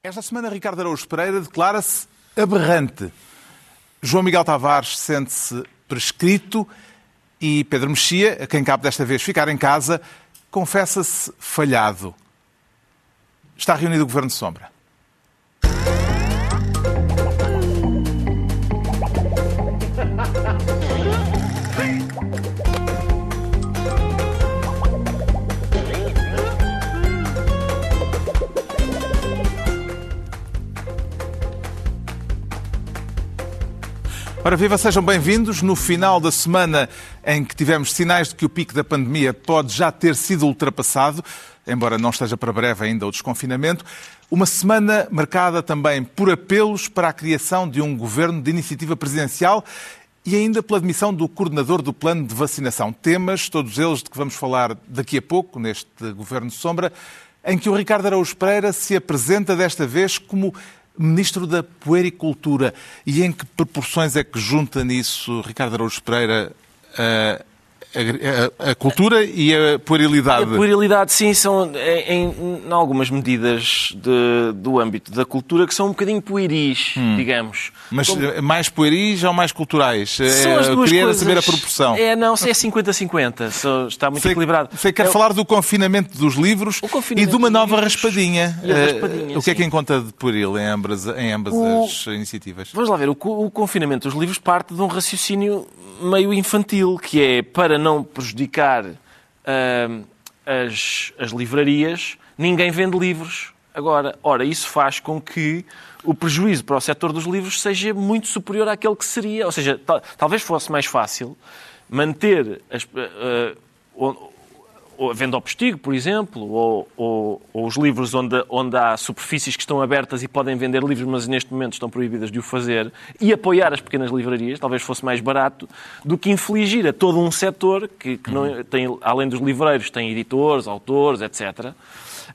Esta semana, Ricardo Araújo Pereira declara-se aberrante. João Miguel Tavares sente-se prescrito e Pedro Mexia, a quem cabe desta vez ficar em casa, confessa-se falhado. Está reunido o Governo de Sombra. Ora, viva, sejam bem-vindos. No final da semana em que tivemos sinais de que o pico da pandemia pode já ter sido ultrapassado, embora não esteja para breve ainda o desconfinamento, uma semana marcada também por apelos para a criação de um governo de iniciativa presidencial e ainda pela admissão do coordenador do plano de vacinação. Temas, todos eles de que vamos falar daqui a pouco, neste Governo Sombra, em que o Ricardo Araújo Pereira se apresenta desta vez como Ministro da Puericultura. E em que proporções é que junta nisso Ricardo Araújo Pereira a, a, a, cultura e a puerilidade? A puerilidade, sim, são em, em algumas medidas de, do âmbito da cultura que são um bocadinho pueris, hum. digamos. Mas Como... mais pueris ou mais culturais? São as duas Eu queria coisas... saber a proporção. É, não, se é 50-50, está muito sei, equilibrado. Você quer é... falar do confinamento dos livros e de uma nova raspadinha. raspadinha o que é que encontra de pueril em ambas, em ambas o... as iniciativas? Vamos lá ver, o, o confinamento dos livros parte de um raciocínio meio infantil, que é para não prejudicar uh, as, as livrarias, ninguém vende livros agora. Ora, isso faz com que o prejuízo para o setor dos livros seja muito superior àquele que seria. Ou seja, talvez fosse mais fácil manter as, uh, a venda ao postigo, por exemplo, ou, ou, ou, os livros onde, onde há superfícies que estão abertas e podem vender livros, mas neste momento estão proibidas de o fazer, e apoiar as pequenas livrarias, talvez fosse mais barato, do que infligir a todo um setor que, que não, tem, além dos livreiros, tem editores, autores, etc.,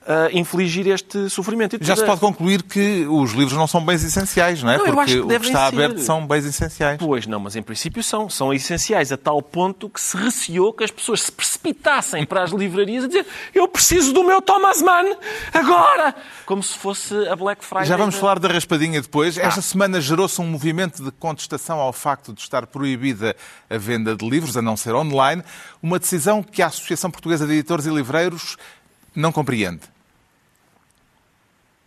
uh, infligir este sofrimento. Já se pode concluir que os livros não são bens essenciais, não é? Não, Porque o que está ser. aberto são bens essenciais. Pois não, mas em princípio são. São essenciais a tal ponto que se receou que as pessoas se precipitassem para as livrarias a dizer eu preciso do meu Thomas Mann agora! Como se fosse a Black Friday. Já vamos falar da raspadinha depois. Ah. Esta semana gerou-se um movimento de contestação ao facto de estar proibida a venda de livros, a não ser online, uma decisão que a Associação Portuguesa de Editores e Livreiros não compreende.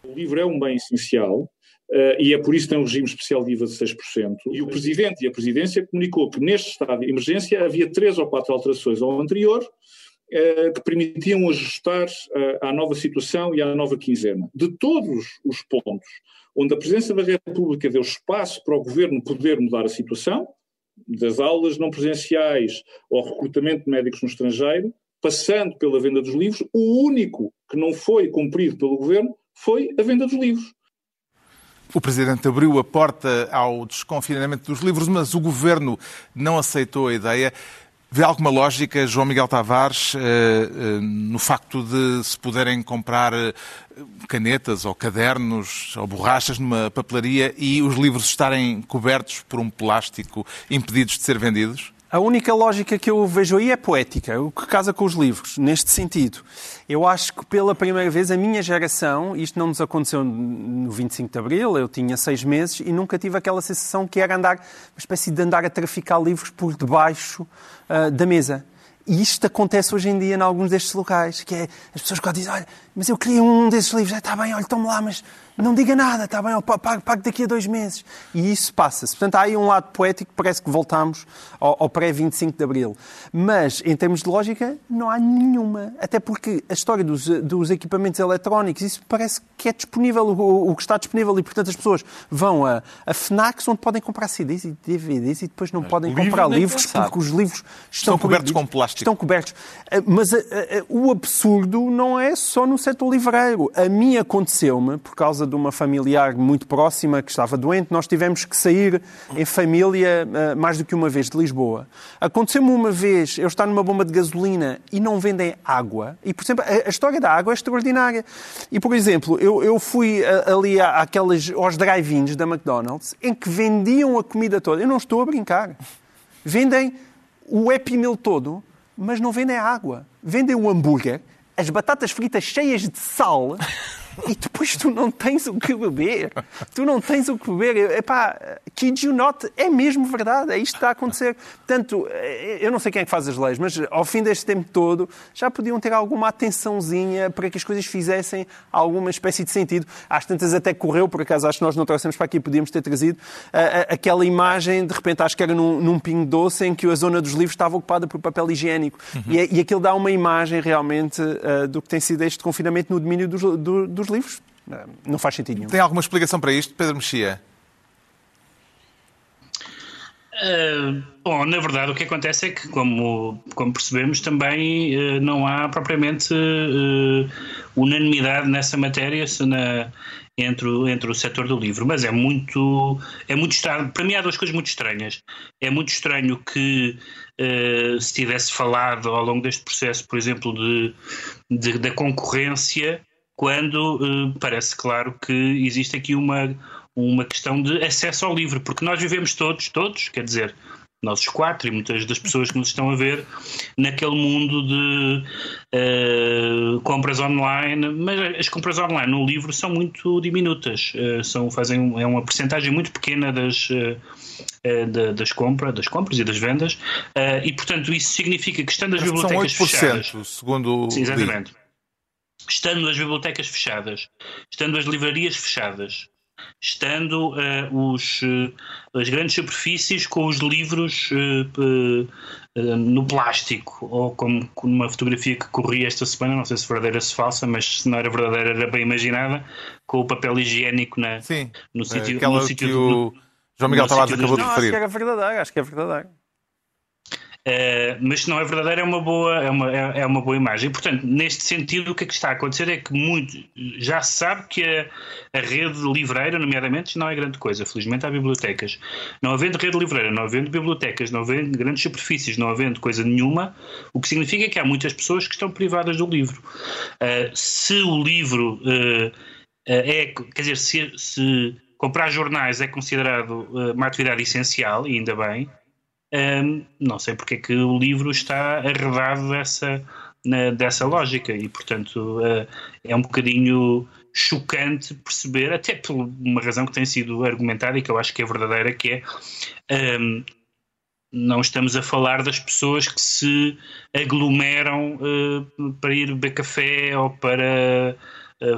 O livro é um bem essencial Uh, e é por isso que tem um regime especial de IVA de 6%. E o Presidente e a Presidência comunicou que neste estado de emergência havia três ou quatro alterações ao anterior uh, que permitiam ajustar uh, à nova situação e à nova quinzena. De todos os pontos onde a Presidência da República deu espaço para o Governo poder mudar a situação, das aulas não presenciais ao recrutamento de médicos no estrangeiro, passando pela venda dos livros, o único que não foi cumprido pelo Governo foi a venda dos livros. O Presidente abriu a porta ao desconfinamento dos livros, mas o Governo não aceitou a ideia. Vê alguma lógica, João Miguel Tavares, eh, eh, no facto de se puderem comprar eh, canetas ou cadernos ou borrachas numa papelaria e os livros estarem cobertos por um plástico impedidos de ser vendidos? A única lógica que eu vejo aí é poética, o que casa com os livros, neste sentido. Eu acho que pela primeira vez a minha geração, isto não nos aconteceu no 25 de Abril, eu tinha seis meses e nunca tive aquela sensação que era andar, uma espécie de andar a traficar livros por debaixo uh, da mesa. E isto acontece hoje em dia em alguns destes locais, que é as pessoas que dizem, olha, mas eu queria um desses livros, está bem, olha, tome lá, mas não diga nada, está bem, eu pago, pago daqui a dois meses. E isso passa-se. Portanto, há aí um lado poético, parece que voltamos ao, ao pré-25 de Abril. Mas, em termos de lógica, não há nenhuma. Até porque a história dos, dos equipamentos eletrónicos, isso parece que é disponível, o, o, que está disponível, e, portanto, as pessoas vão a, a FNACs, onde podem comprar CDs e DVDs e depois não Mas podem comprar livros, porque os livros estão, estão cobertos com plástico. Estão cobertos. Eh, mas a, eh, a, eh, o absurdo não é só no setor livreiro. A mim aconteceu-me, por causa de uma familiar muito próxima que estava doente, nós tivemos que sair em família eh, mais do que uma vez de Lisboa. Aconteceu-me uma vez eu estar numa bomba de gasolina e não vendem água. E, por exemplo, a, história da água é extraordinária. E, por exemplo, eu, eu fui eh, ali àquelas, aos drive-ins da McDonald's em que vendiam a comida toda. Eu não estou a brincar. Vendem o Happy Meal todo, mas não vendem água. Vendem o hambúrguer, as batatas fritas cheias de sal e depois tu não tens o que beber. Tu não tens o que beber. Epá, kid you not, é mesmo verdade, é isto que está a acontecer. Portanto, eh, eu não sei quem é que faz as leis, mas ao fim deste tempo todo já podiam ter alguma atençãozinha para que as coisas fizessem alguma espécie de sentido. Às tantas até correu, por acaso acho que nós não trouxemos para aqui, podíamos ter trazido uh, aquela imagem, de repente acho que era num, num pingo doce em que a zona dos livros estava ocupada por papel higiênico. Uhum. E, é, e aquilo dá uma imagem realmente uh, do que tem sido este confinamento no domínio dos, do, dos livros. Uh, não faz sentido nenhum. Tem alguma explicação para isto, Pedro Mexia? Uh, bom, na verdade, o que acontece é que, como, como percebemos, também uh, não há propriamente uh, unanimidade nessa matéria na, entre, o, entre o setor do livro. Mas é muito, é muito estranho. Para mim, há duas coisas muito estranhas. É muito estranho que se tivesse falado ao longo deste processo, por exemplo, de, de da concorrência, quando parece claro que existe aqui uma uma questão de acesso ao livro, porque nós vivemos todos, todos, quer dizer, nós os quatro e muitas das pessoas que nos estão a ver, naquele mundo de uh, compras online, mas as compras online no livro são muito diminutas, uh, são, fazem, é uma percentagem muito pequena das, uh, das, compras, das compras e das vendas, e portanto isso significa que estando as bibliotecas são 8%, fechadas... segundo Sim, exatamente. Estando as bibliotecas fechadas, estando as livrarias fechadas, estando uh, os, uh, as grandes superfícies com os livros uh, no plástico, ou como numa fotografia que corri esta semana, não sei se verdadeira ou se falsa, mas se não era verdadeira era bem imaginada, com o papel higiênico na, Sim, no sítio, aquela no sítio que o João Miguel Tavares acabou de referir. Acho que era verdadeira, acho que é verdadeira. Uh, mas se não é verdadeiro, é uma boa, é uma, é, é, uma boa imagem. Portanto, neste sentido, o que é que está a acontecer é que muito, já se sabe que a, a rede livreira, nomeadamente, não é grande coisa. Felizmente há bibliotecas. Não havendo rede livreira, não havendo bibliotecas, não havendo grandes superfícies, não havendo coisa nenhuma, o que significa que há muitas pessoas que estão privadas do livro. Uh, se o livro uh, é, quer dizer, se, se comprar jornais é considerado uma atividade essencial, e ainda bem, um, não sei porque é que o livro está arredado dessa, na, dessa lógica e, portanto, uh, é um bocadinho chocante perceber, até por uma razão que tem sido argumentada e que eu acho que é verdadeira, que é um, não estamos a falar das pessoas que se aglomeram uh, para ir beber café ou para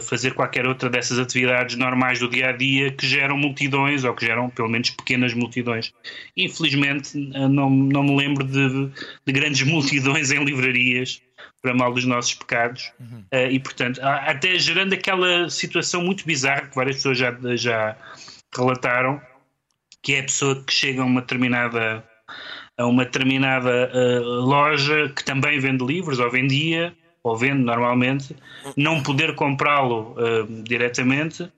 fazer qualquer outra dessas atividades normais do dia a dia que geram multidões ou que geram pelo menos pequenas multidões. Infelizmente, não, não me lembro de, de grandes multidões em livrarias para mal dos nossos pecados uhum. uh, e portanto até gerando aquela situação muito bizarra que várias pessoas já, já relataram que é a pessoa que chega a uma determinada a uma determinada uh, loja que também vende livros ou vendia ou vende normalmente, não poder comprá-lo uh, diretamente,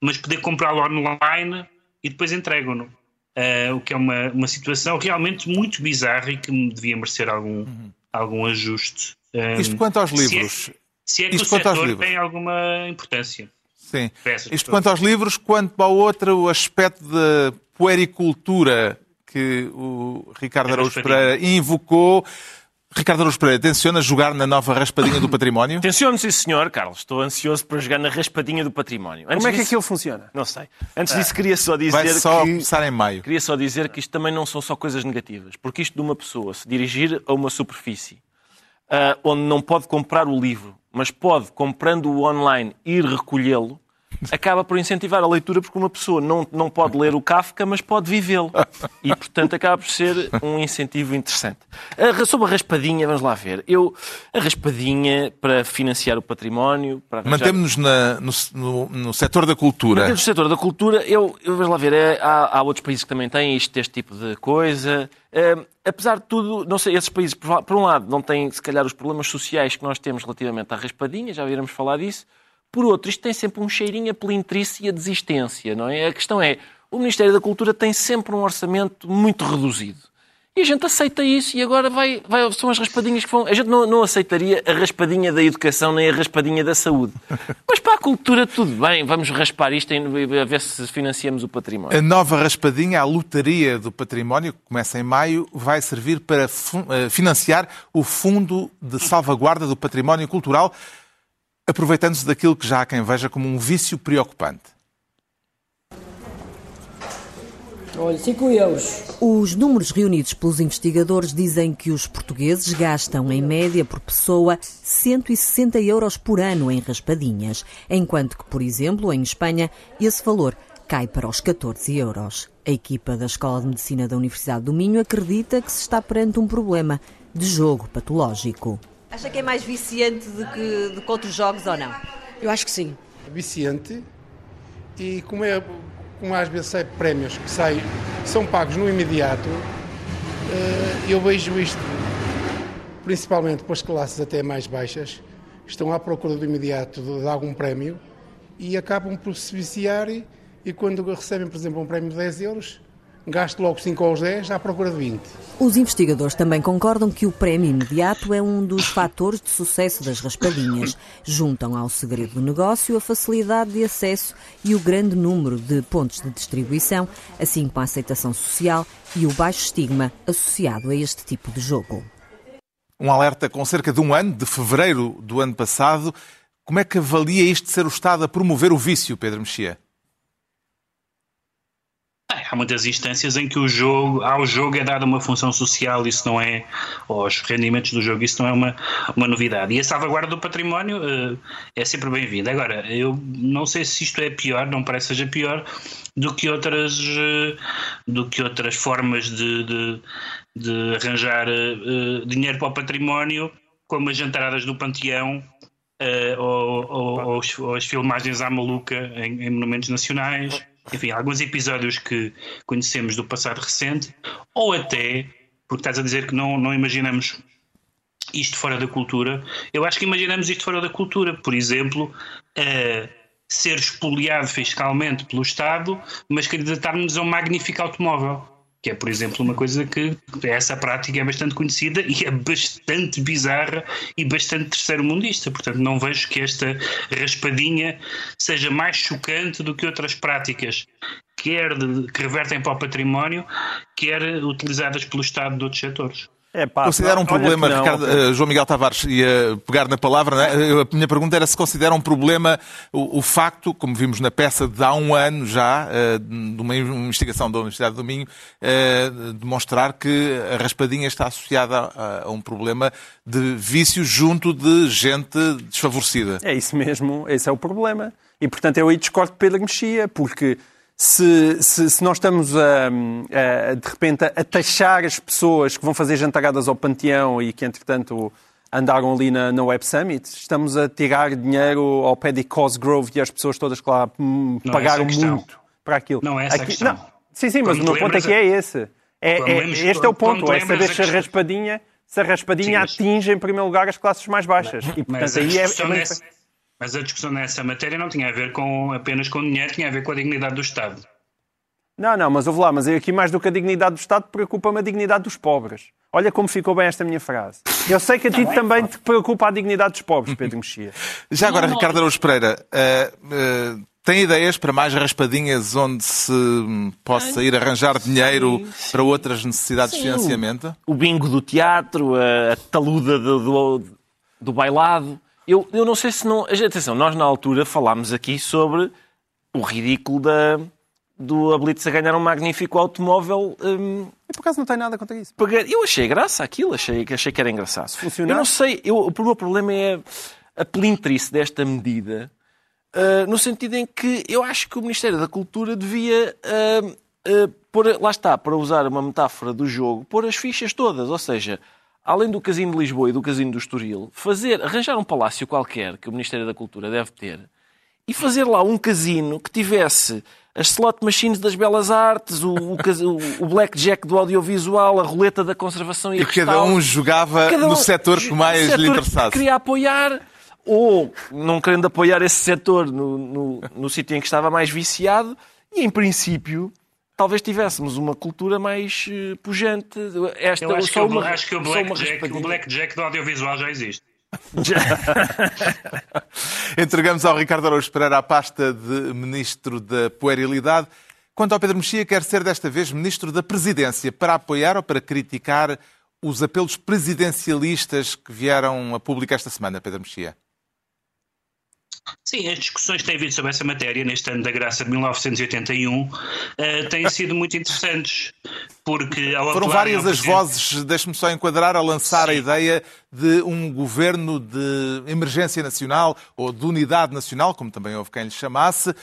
mas poder comprá-lo online e depois entregam-no. Uh, o que é uma, uma situação realmente muito bizarra e que devia merecer algum, uhum. algum ajuste. Um, eh, Isto quanto aos livros. Se é, se é que Isto o setor tem alguma importância. Sim. Isto quanto aos livros, quanto ao outro, o aspecto da puericultura que o Ricardo Araújo Pereira invocou. Ricardo Araújo Pereira, tenciona jogar na nova raspadinha do património? Tenciono, sim senhor, Carlos. Estou ansioso para jogar na raspadinha do património. Antes Como é que disso... aquilo funciona? Não sei. Antes disso, queria só dizer Vai só que... começar em maio. Queria só dizer que isto também não são só coisas negativas. Porque isto de uma pessoa se dirigir a uma superfície uh, onde não pode comprar o livro, mas pode, comprando-o online, ir recolhê-lo, acaba por incentivar a leitura porque uma pessoa não, não pode ler o Kafka, mas pode vivê-lo. E, portanto, acaba por ser um incentivo interessante. Sobre a raspadinha, vamos lá ver. Eu, a raspadinha para financiar o património... Arranjar... Mantemos-nos no, no, no setor da cultura. Mantemos no setor da cultura. Eu, eu vamos lá ver, é, há, há, outros países que também têm isto, este tipo de coisa. É, apesar de tudo, não sei, esses países, por, por um lado, não têm, se calhar, os problemas sociais que nós temos relativamente à raspadinha, já viramos falar disso. Por outro, isto tem sempre um cheirinho a pelintrice e a desistência, não é? A questão é, o Ministério da Cultura tem sempre um orçamento muito reduzido. E a gente aceita isso e agora vai, vai, são as raspadinhas que vão. A gente não, não aceitaria a raspadinha da educação nem a raspadinha da saúde. Mas para a cultura, tudo bem, vamos raspar isto a ver se financiamos o património. A nova raspadinha, a lotaria do património, que começa em maio, vai servir para eh, financiar o Fundo de Salvaguarda do Património Cultural aproveitando-se daquilo que já há quem veja como um vício preocupante. Olha, 5 euros. Os números reunidos pelos investigadores dizem que os portugueses gastam, em média, por pessoa, 160 euros por ano em raspadinhas, enquanto que, por exemplo, em Espanha, esse valor cai para os 14 euros. A equipa da Escola de Medicina da Universidade do Minho acredita que se está perante um problema de jogo patológico. Acha que é mais viciante do que, do que outros jogos ou não? Eu acho que sim. Viciante e como é como às vezes sai prémios que, são pagos no imediato, eh, eu vejo isto, principalmente para as classes até mais baixas, estão à procura do imediato de algum prémio e acabam por se viciar e, e quando recebem, por exemplo, um prémio de 10 euros, gasto logo 5 aos 10 à procura de 20. Os investigadores também concordam que o prémio imediato é um dos fatores de sucesso das raspadinhas. Juntam ao segredo do negócio a facilidade de acesso e o grande número de pontos de distribuição, assim como a aceitação social e o baixo estigma associado a este tipo de jogo. Um alerta com cerca de um ano, de fevereiro do ano passado. Como é que avalia isto de ser o Estado a promover o vício, Pedro Mexia? Há muitas instâncias em que o jogo, ao jogo é dada uma função social, isso não é, ou aos rendimentos do jogo, isso não é uma, uma novidade. E a salvaguarda do património uh, é sempre bem-vinda. Agora, eu não sei se isto é pior, não parece seja pior do que outras, uh, do que outras formas de, de, de arranjar uh, dinheiro para o património, como as jantaradas do Panteão, Uh, ou, ou, ou, as filmagens à maluca em, em monumentos nacionais enfim, alguns episódios que conhecemos do passado recente, ou até, porque estás a dizer que não, não imaginamos isto fora da cultura, eu acho que imaginamos isto fora da cultura. Por exemplo, uh, ser expoliado fiscalmente pelo Estado, mas candidatarmos a um magnífico automóvel que é, por exemplo, uma coisa que essa prática é bastante conhecida e é bastante bizarra e bastante terceiro-mundista. Portanto, não vejo que esta raspadinha seja mais chocante do que outras práticas, quer de, que revertem para o património, quer utilizadas pelo Estado de outros setores. É, pá, considera um problema, não, Ricardo, uh, João Miguel Tavares ia pegar na palavra, é? a minha pergunta era se considera um problema o, o, facto, como vimos na peça de há um ano já, uh, de uma investigação da Universidade do Minho, demonstrar que a raspadinha está associada a, a, um problema de vício junto de gente desfavorecida. É isso mesmo, esse é o problema. E, portanto, eu aí discordo de Pedro Mexia, porque se, se, se, nós estamos a, a, de repente a taxar as pessoas que vão fazer jantaradas ao Panteão e que, entretanto, andaram ali na, na Web Summit, estamos a tirar dinheiro ao pé de Cosgrove e as pessoas todas que lá hum, pagaram é muito para aquilo. Não é essa Aqui, a questão. Não, sim, sim, mas o meu ponto é que é esse. É, é, este é o ponto, é saber se a raspadinha, se a raspadinha sim, mas... atinge em primeiro lugar as classes mais baixas. E, portanto, aí é, é. Mas a discussão nessa matéria não tinha a ver com apenas com dinheiro, tinha a ver com a dignidade do Estado. Não, não, mas ouve lá, mas aqui mais do que a dignidade do Estado preocupa-me a dignidade dos pobres. Olha como ficou bem esta minha frase. Eu sei que a ti não, também é, te preocupa a dignidade dos pobres, Pedro Mexia. Já agora. Ricardo Araújo Pereira, uh, uh, tem ideias para mais raspadinhas onde se possa ir arranjar dinheiro sim, sim. para outras necessidades sim, de financiamento? O bingo do teatro, a taluda do, do, do bailado. Eu, eu não sei se não. Atenção, nós na altura falámos aqui sobre o ridículo da, do Ablitz a ganhar um magnífico automóvel. Hum, e por acaso não tem nada contra isso. Eu achei graça aquilo, achei, achei que era engraçado. Funcionar. Eu não sei, eu, o meu problema é a pelintrice desta medida, uh, no sentido em que eu acho que o Ministério da Cultura devia. Uh, uh, pôr, lá está, para usar uma metáfora do jogo, pôr as fichas todas, ou seja, além do Casino de Lisboa e do Casino do Estoril, fazer, arranjar um palácio qualquer que o Ministério da Cultura deve ter e fazer lá um casino que tivesse as slot machines das belas artes, o, o, o blackjack do audiovisual, a roleta da conservação e, e cada um jogava cada um, no setor que mais setor lhe interessasse. Que queria apoiar ou não querendo apoiar esse setor no, no, no sítio em que estava mais viciado e, em princípio, talvez tivéssemos uma cultura mais uh, pujante. Esta, eu acho, que, uma, acho que o Blackjack Black Jack do audiovisual já existe. Entregamos ao Ricardo Araújo Pereira a pasta de Ministro da Puerilidade. Quanto ao Pedro Mexia, quer ser desta vez Ministro da Presidência para apoiar ou para criticar os apelos presidencialistas que vieram a público esta semana, Pedro Mexia? Sim, as discussões que têm havido sobre essa matéria neste ano da graça de 1981 uh, têm sido muito interessantes. Porque Foram várias as vozes, deixe-me só enquadrar, a lançar Sim. a ideia de um governo de emergência nacional ou de unidade nacional, como também houve quem lhe chamasse, uh,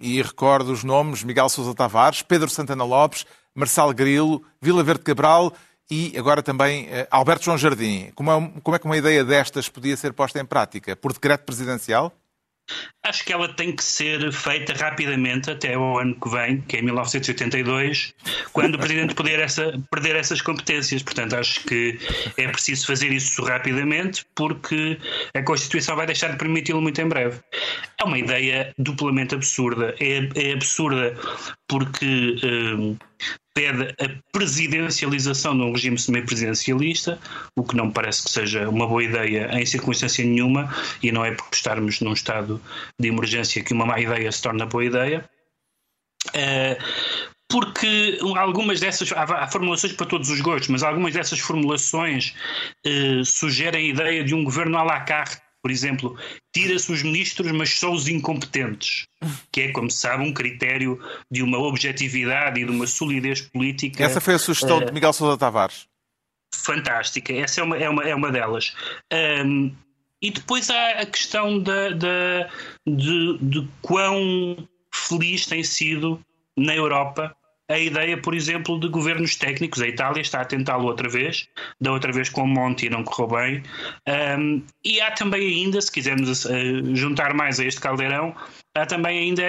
e recordo os nomes Miguel Sousa Tavares, Pedro Santana Lopes, Marçal Grilo, Vila Verde Cabral e agora também uh, Alberto João Jardim. Como é, como é que uma ideia destas podia ser posta em prática? Por decreto presidencial? Acho que ela tem que ser feita rapidamente até o ano que vem, que é 1982, quando o Presidente poder essa, perder essas competências. Portanto, acho que é preciso fazer isso rapidamente, porque a Constituição vai deixar de permiti-lo muito em breve. É uma ideia duplamente absurda. É, é absurda porque. Hum, pede a presidencialização de um regime semipresidencialista, o que não parece que seja uma boa ideia em circunstância nenhuma, e não é por estarmos num estado de emergência que uma má ideia se torna boa ideia. Uh, porque algumas dessas, há, formulações para todos os gostos, mas algumas dessas formulações uh, sugerem a ideia de um governo à la carte, por exemplo, tira-se os ministros, mas só os incompetentes, que é, como se sabe, um critério de uma objetividade e de uma solidez política. Essa foi a sugestão uh, de Miguel Sousa Tavares. Fantástica, essa é uma, é uma, é uma delas. Um, e depois há a questão da, da, de, de quão feliz tem sido na Europa a ideia, por exemplo, de governos técnicos. A Itália está a tentá-lo outra vez, da outra vez com o Monti não correu bem. Um, e há também ainda, se quisermos uh, juntar mais a este caldeirão, há também ainda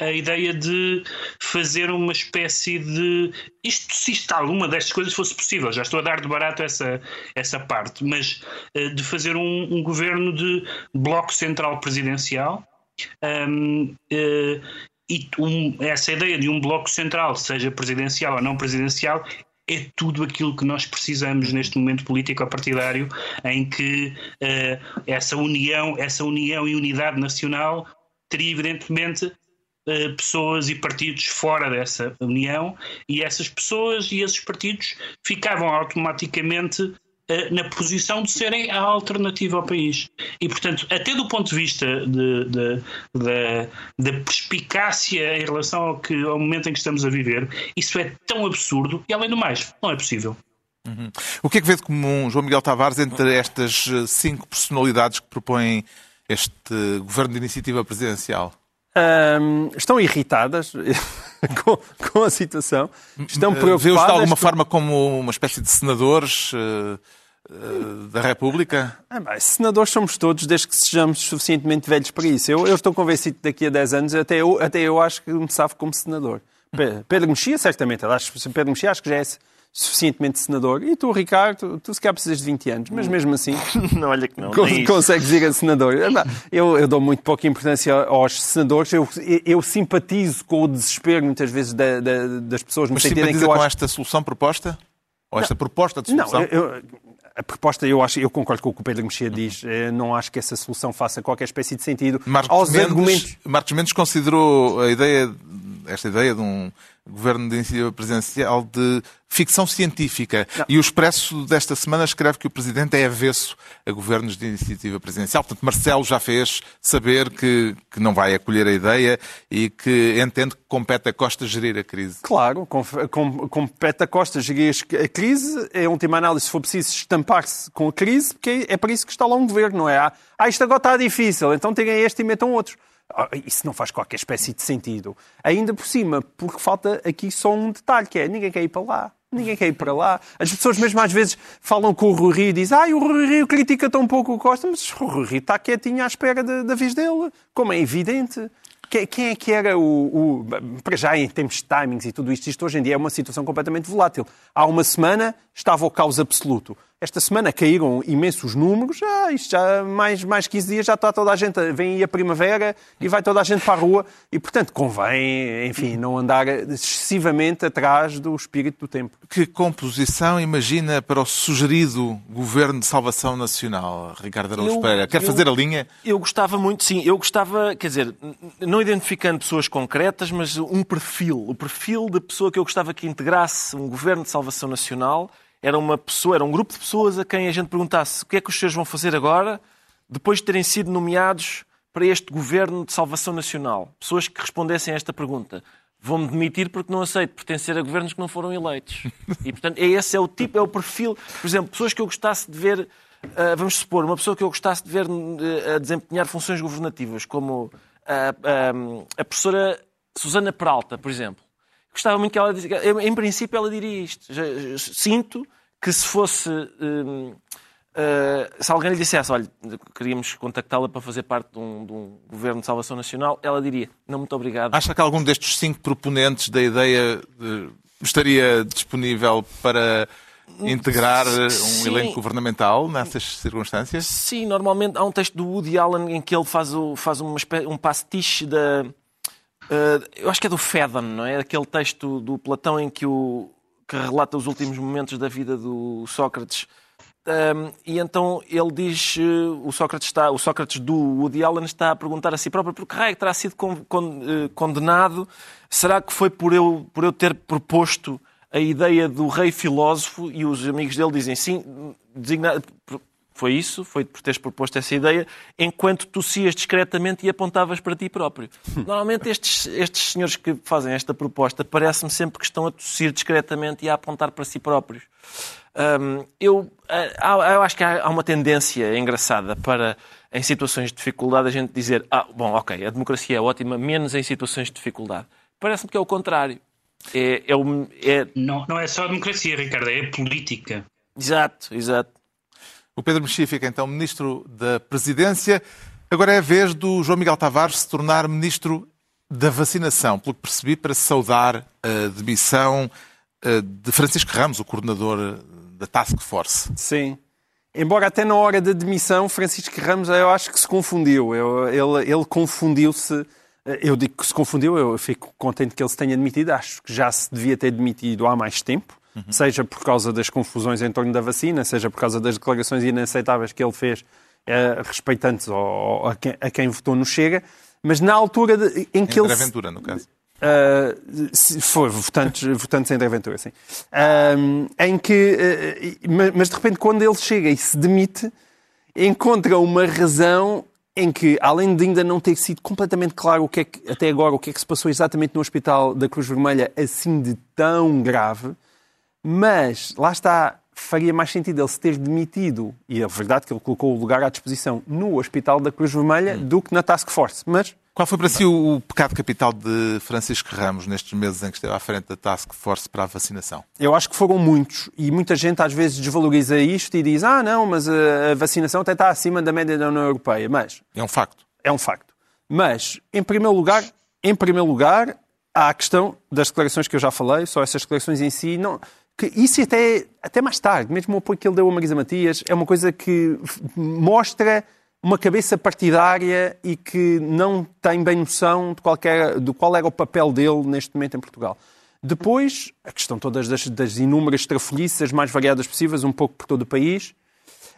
a, a, ideia de fazer uma espécie de. Isto, se isto, alguma destas coisas fosse possível, já estou a dar de barato essa, essa parte, mas uh, de fazer um, um, governo de bloco central presidencial. Um, e um, essa ideia de um bloco central, seja presidencial ou não presidencial, é tudo aquilo que nós precisamos neste momento político-partidário, em que uh, essa união, essa união e unidade nacional teria evidentemente uh, pessoas e partidos fora dessa união, e essas pessoas e esses partidos ficavam automaticamente na posição de serem a alternativa ao país. E, portanto, até do ponto de vista da perspicácia em relação ao, que, ao momento em que estamos a viver, isso é tão absurdo e, além do mais, não é possível. Uhum. O que é que vê de comum, João Miguel Tavares, entre estas eh, cinco personalidades que propõem este governo de iniciativa presidencial? Um, estão irritadas com, com, a situação, estão preocupadas. Vê-os de alguma com... forma como uma espécie de senadores uh, uh, da República? Ah, bem, senadores somos todos, desde que sejamos suficientemente velhos para isso. Eu, eu estou convencido que daqui a 10 anos, até eu, até eu acho que me safo como senador. Pedro Mexia, certamente. Acho, Pedro Mexia acho que já é suficientemente senador. E tu, Ricardo, tu se calhar precisas de 20 anos, mas mesmo assim. não, olha que não. Cons consegues ir a senador. Eu, eu dou muito pouca importância aos senadores. Eu, eu simpatizo com o desespero, muitas vezes, da, da, das pessoas. Mas simpatiza com acho... esta solução proposta? Ou esta não, proposta de solução? Não, eu, a proposta, eu, acho, eu concordo com o que o Pedro Mexia diz. Eu não acho que essa solução faça qualquer espécie de sentido. Marcos aos Mendes, argumentos... Marcos Mendes considerou a ideia, esta ideia de um governo de iniciativa presidencial de ficção científica. Não. E o Expresso desta semana escreve que o Presidente é avesso a governos de iniciativa presidencial. Portanto, Marcelo já fez saber que, que não vai acolher a ideia e que entende que compete a Costa gerir a crise. Claro, com, com, compete a Costa gerir a crise. Em última análise, se for preciso estampar-se com a crise, porque é para isso que está lá um governo, não é? Ah, isto agora está difícil, então tirem este e metam outro. Ah, isso não faz qualquer espécie de sentido. Ainda por cima, porque falta aqui só um detalhe, que é ninguém quer ir para lá. Ninguém quer ir para lá. As pessoas mesmo às vezes falam com o Rui Rio e dizem ah, o Rui Rio critica tão pouco o Costa, mas o Rui Rio está quietinho à espera da, da vez dele, como é evidente. Quem é que era o, o, Para já, em termos de timings e tudo isto, isto hoje em dia é uma situação completamente volátil. Há uma semana estava o caos absoluto. Esta semana caíram imensos números, já, isto já mais, mais 15 dias já está toda a gente, vem aí a primavera e vai toda a gente para a rua e, portanto, convém, enfim, não andar excessivamente atrás do espírito do tempo. Que composição imagina para o sugerido Governo de Salvação Nacional, Ricardo Araújo Pereira? Quer eu, fazer a linha? Eu gostava muito, sim, eu gostava, quer dizer, não identificando pessoas concretas, mas um perfil, o perfil da pessoa que eu gostava que integrasse um Governo de Salvação Nacional era uma pessoa, era um grupo de pessoas a quem a gente perguntasse o que é que os senhores vão fazer agora, depois de terem sido nomeados para este governo de salvação nacional, pessoas que respondessem a esta pergunta, vou-me demitir porque não aceito pertencer a governos que não foram eleitos. E, portanto, é esse é o tipo, é o perfil. Por exemplo, pessoas que eu gostasse de ver, uh, vamos supor, uma pessoa que eu gostasse de ver uh, a desempenhar funções governativas, como uh, a professora Susana Peralta, por exemplo. Gostava muito que ela dissesse, em princípio ela diria isto. Sinto que se fosse Uh, se alguém lhe dissesse, olha, queríamos contactá-la para fazer parte de um, de um, governo de salvação nacional, ela diria, não, muito obrigado. Acha que algum destes cinco proponentes da ideia de, estaria disponível para integrar Sim. um elenco governamental nessas circunstâncias? Sim, normalmente há um texto do Woody Allen em que ele faz, o, faz uma, um pastiche da... Uh, eu acho que é do Fedon, não é? Aquele texto do Platão em que, o, que relata os últimos momentos da vida do Sócrates um, e então ele diz, uh, o, Sócrates está, o Sócrates do Woody Allen está a perguntar a si próprio por que raio terá sido con, con, uh, condenado? Será que foi por eu, por eu ter proposto a ideia do rei filósofo? E os amigos dele dizem sim, designado, foi isso, foi por teres proposto essa ideia, enquanto tossias discretamente e apontavas para ti próprio. Normalmente estes, estes senhores que fazem esta proposta parece-me sempre que estão a tossir discretamente e a apontar para si próprios. Um, eu, eu acho que há uma tendência engraçada para, em situações de dificuldade, a gente dizer: ah, bom, ok, a democracia é ótima, menos em situações de dificuldade. Parece-me que é o contrário. É, é, é... Não, não é só a democracia, Ricardo, é a política. Exato, exato. O Pedro Mexia fica então Ministro da Presidência. Agora é a vez do João Miguel Tavares se tornar Ministro da Vacinação, pelo que percebi, para saudar a demissão eh, de Francisco Ramos, o coordenador da Task Force. Sim. Embora até na hora da demissão, Francisco Ramos, eu acho que se confundiu. Eu, ele, ele confundiu-se. Eu digo que se confundiu, eu fico contente que ele se tenha demitido. Acho que já se devia ter demitido há mais tempo, uhum. seja por causa das confusões em torno da vacina, seja por causa das declarações inaceitáveis que ele fez eh, respeitantes ao, a, quem, a, quem, votou no Chega. Mas na altura de, em que em ele. Aventura, no caso. Uh, foi, votantes, votantes em Aventura, sim. Uh, em que, uh, mas de repente, quando ele chega e se demite, encontra uma razão em que, além de ainda não ter sido completamente claro o que é que, até agora, o que é que se passou exatamente no Hospital da Cruz Vermelha, assim de tão grave, mas lá está, faria mais sentido ele se ter demitido, e é verdade que ele colocou o lugar à disposição no Hospital da Cruz Vermelha, hum. do que na Task Force. Mas qual foi para si o pecado capital de Francisco Ramos nestes meses em que esteve à frente da Task Force para a vacinação? Eu acho que foram muitos. E muita gente às vezes desvaloriza isto e diz: ah, não, mas a vacinação até está acima da média da União Europeia. Mas. É um facto. É um facto. Mas, em primeiro lugar, em primeiro lugar, há a questão das declarações que eu já falei, só essas declarações em si. Não, que isso até, até mais tarde, mesmo o apoio que ele deu a Marisa Matias, é uma coisa que mostra uma cabeça partidária e que não tem bem noção de, qualquer, de qual era o papel dele neste momento em Portugal. Depois, a questão todas das, das inúmeras trafolhices mais variadas possíveis, um pouco por todo o país.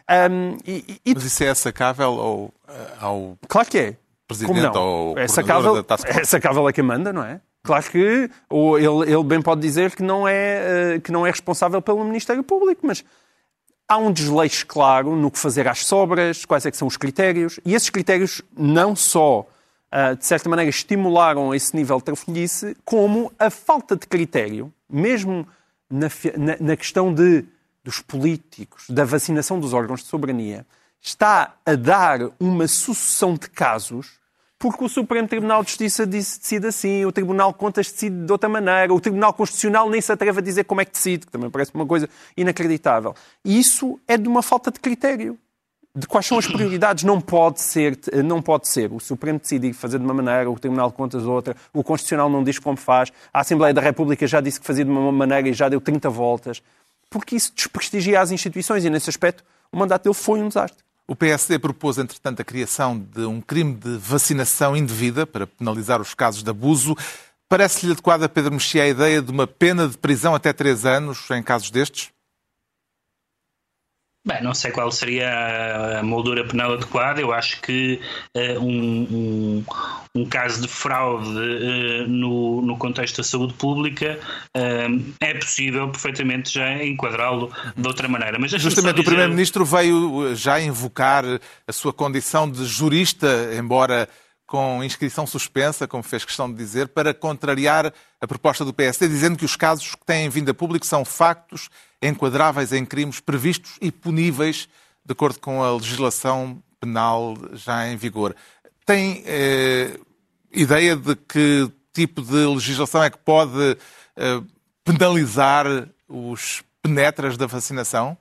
Um, e, e... Mas isso é sacável ao, ao claro que é. Presidente ou é sacável, é sacável a quem manda, não é? Claro que ou ele, ele bem pode dizer que não, é, eh, que não é responsável pelo Ministério Público, mas há um desleixo claro no que fazer às sobras, quais é que são os critérios, e esses critérios não só, ah, de certa maneira, estimularam esse nível de trafolhice, como a falta de critério, mesmo na, na, na questão de, dos políticos, da vacinação dos órgãos de soberania, está a dar uma sucessão de casos porque o Supremo Tribunal de Justiça decide assim, o Tribunal de Contas decide de outra maneira, o Tribunal Constitucional nem se atreve a dizer como é que decide, que também parece uma coisa inacreditável. E isso é de uma falta de critério. De quais são as prioridades? Não pode ser, não pode ser. O Supremo decide fazer de uma maneira, o Tribunal de Contas outra, o Constitucional não diz como faz, a Assembleia da República já disse que fazia de uma maneira e já deu 30 voltas, porque isso desprestigia as instituições e, nesse aspecto, o mandato dele foi um desastre. O PSD propôs, entretanto, a criação de um crime de vacinação indevida para penalizar os casos de abuso. Parece-lhe adequada, Pedro Mexia, a ideia de uma pena de prisão até três anos em casos destes? Bem, não sei qual seria a moldura penal adequada. Eu acho que uh, um, um, um, caso de fraude uh, no, no contexto da saúde pública uh, é possível perfeitamente já enquadrá-lo de outra maneira. Mas Justamente dizer... o Primeiro-Ministro veio já invocar a sua condição de jurista, embora com inscrição suspensa, como fez questão de dizer, para contrariar a proposta do PSD, dizendo que os casos que têm vindo a público são factos enquadráveis em crimes previstos e puníveis de acordo com a legislação penal já em vigor. Tem eh, ideia de que tipo de legislação é que pode eh, penalizar os penetras da vacinação?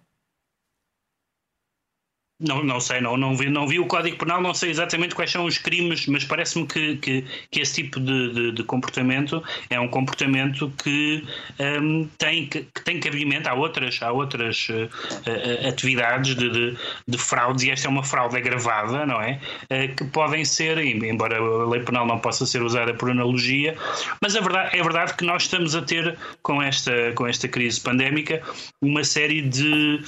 Não, não sei, não, não, vi, não vi o Código Penal, não sei exatamente quais são os crimes, mas parece-me que, que, que, esse tipo de, de, de, comportamento é um comportamento que, um, tem, que, que tem cabimento a outras, há outras uh, atividades de, de, de, fraudes, e esta é uma fraude agravada, não é? Uh, que podem ser, embora a lei penal não possa ser usada por analogia, mas a verdade, é verdade que nós estamos a ter, com esta, com esta crise pandémica, uma série de.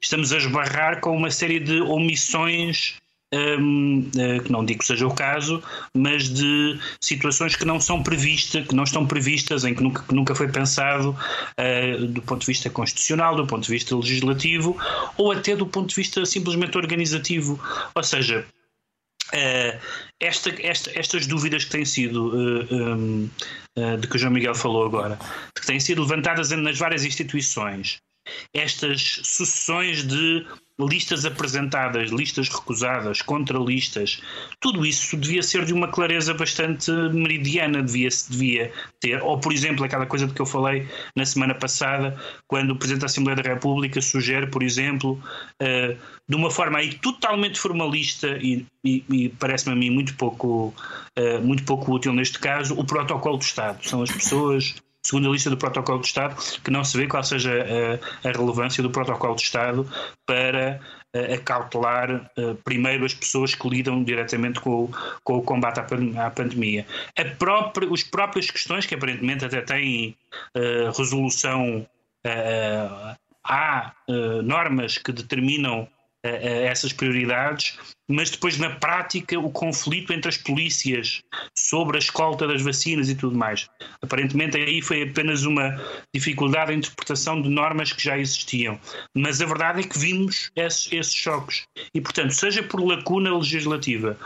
Estamos a esbarrar com uma série de omissões um, uh, que não digo que seja o caso, mas de situações que não são previstas, que não estão previstas, em que nunca, que nunca foi pensado uh, do ponto de vista constitucional, do ponto de vista legislativo, ou até do ponto de vista simplesmente organizativo. Ou seja, uh, esta, esta, estas dúvidas que têm sido, um, de que o João Miguel falou agora, que têm sido levantadas nas várias instituições, estas sucessões de listas apresentadas, listas recusadas, contralistas, tudo isso devia ser de uma clareza bastante meridiana, devia, devia ter. Ou, por exemplo, aquela coisa de que eu falei na semana passada, quando o Presidente da Assembleia da República sugere, por exemplo, uh, de uma forma aí totalmente formalista e, e, e parece-me a mim muito pouco, uh, muito pouco útil neste caso, o protocolo do Estado. São as pessoas segundo a lista do Protocolo de Estado, que não se vê qual seja a, a relevância do Protocolo de Estado para uh, acautelar uh, primeiro as pessoas que lidam diretamente com o, com o combate à, pandemia. A própria, os próprias questões, que aparentemente até têm uh, resolução, há normas que determinam essas prioridades, mas depois na prática o conflito entre as polícias sobre a escolta das vacinas e tudo mais. Aparentemente aí foi apenas uma dificuldade de interpretação de normas que já existiam, mas a verdade é que vimos esses, esses choques e portanto seja por lacuna legislativa,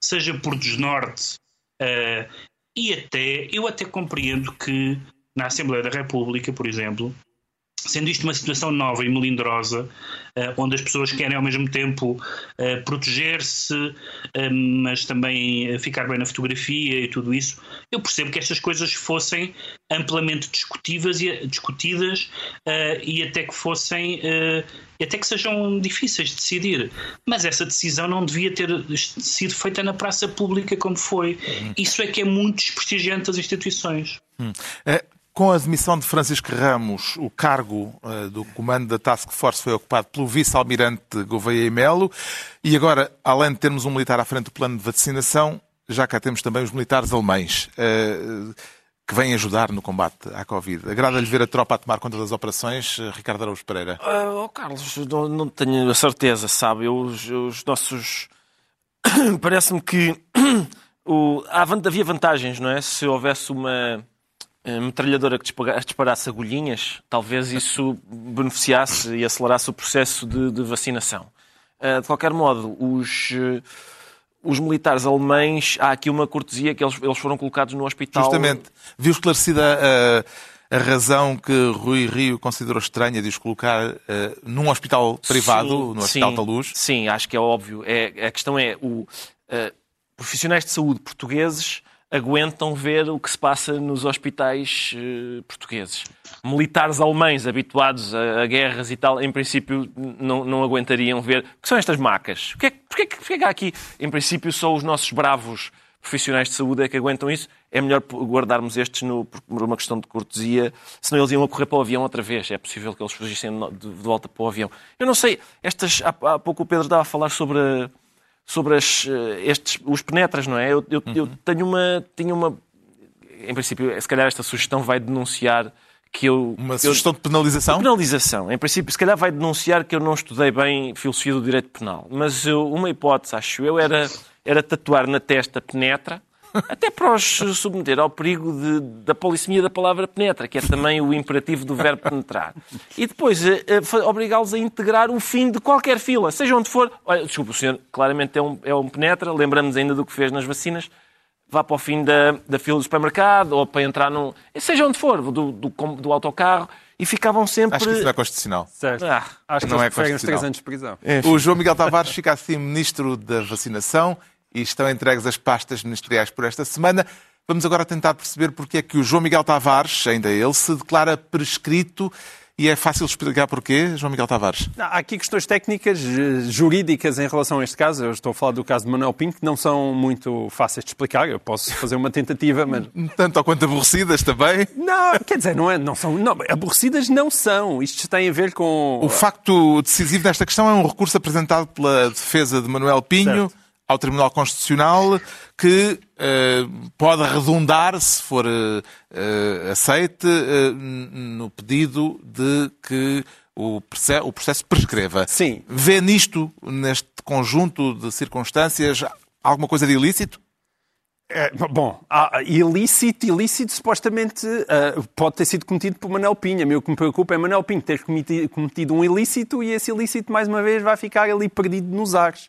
seja por desnorte uh, e até eu até compreendo que na Assembleia da República, por exemplo, sendo isto uma situação nova e melindrosa, uh, onde as pessoas querem ao mesmo tempo uh, proteger-se, uh, mas também ficar bem na fotografia e tudo isso, eu percebo que estas coisas fossem amplamente discutíveis e, discutidas e até que fossem até que sejam difíceis de decidir. Mas essa decisão não devia ter sido feita na praça pública como foi. Uhum. Isso é que é muito desprestigiante das instituições. Hum. Com a demissão de Francisco Ramos, o cargo uh, do comando da Task Force foi ocupado pelo vice-almirante Gouveia e Melo. E agora, além de termos um militar à frente do plano de vacinação, já cá temos também os militares alemães uh, que vêm ajudar no combate à Covid. Agrada-lhe ver a tropa a tomar conta das operações, uh, Ricardo Araújo Pereira? oh, Carlos, não, não, tenho a certeza, sabe? Os, os nossos. Parece-me que o... havia vantagens, não é? Se houvesse uma metralhadora que disparasse agulhinhas, talvez isso beneficiasse e acelerasse o processo de, de vacinação. Ah, de qualquer modo, os, eh, os militares alemães, há aqui uma cortesia que eles, eles foram colocados no hospital. Justamente. Viu esclarecida a, a razão que Rui Rio considerou estranha de os colocar uh, num hospital privado, sim, no Hospital da Luz? Sim, acho que é óbvio. É, a questão é, o, profissionais de saúde portugueses aguentam ver o que se passa nos hospitais uh, portugueses. Militares alemães habituados a, a, guerras e tal, em princípio, não, aguentariam ver. O que são estas macas? Porquê, porquê, porquê que há aqui, em princípio, só os nossos bravos profissionais de saúde é que aguentam isso? É melhor guardarmos estes no, por uma questão de cortesia, senão eles iam a correr para o avião outra vez. É possível que eles fugissem de volta para o avião. Eu não sei, estas, há, há pouco o Pedro estava a falar sobre a, sobre as, eh, estes, os penetras, não é? Eu, eu, uhum. eu tenho uma, tinha uma. Em princípio, se calhar esta sugestão vai denunciar que eu... Uma eu- sugestão de penalização? Penalização. Em princípio, se calhar vai denunciar que eu não estudei bem filosofia do direito penal. Mas eu- uma hipótese, acho eu, era, era tatuar na testa penetra, até para os submeter ao perigo de- da polissemia da palavra penetra, que é também o imperativo do verbo penetrar. E depois eh, eh, obrigá-los a integrar o fim de qualquer fila, seja onde for. Olha, desculpa, o senhor claramente é um, é um penetra, lembramos ainda do que fez nas vacinas vá para o fim da, da fila do supermercado ou para entrar num. Seja onde for, do, do, do autocarro, e ficavam sempre. Acho que isso não é constitucional. Certo. Ah, Acho que não eles é preferem os três constitucional. anos de prisão. O João Miguel Tavares fica assim ministro da vacinação e estão entregues as pastas ministeriais por esta semana. Vamos agora tentar perceber porque é que o João Miguel Tavares, ainda ele, se declara prescrito e é fácil explicar porquê, João Miguel Tavares. Há aqui questões técnicas, eh, jurídicas em relação a este caso. Eu estou a falar do caso de Manuel Pinto, que não são muito fáceis de explicar. Eu posso fazer uma tentativa, mas Tanto ou quanto aborrecidas também. Não, quer dizer, não, é, não são. Não, aborrecidas não são. Isto tem a ver com. O facto decisivo desta questão é um recurso apresentado pela defesa de Manuel Pinho Certo. Ao Tribunal Constitucional que eh, pode redundar, se for eh, aceite, no pedido de que o processo, o processo prescreva. Sim. Vê nisto, neste conjunto de circunstâncias, alguma coisa de ilícito? É, bom, há- ilícito, ilícito, supostamente ah, pode ter sido cometido por Manuel Pinha. O que me preocupa é Manuel Pinho ter cometi- cometido um ilícito e esse ilícito, mais uma vez, vai ficar ali perdido nos ares.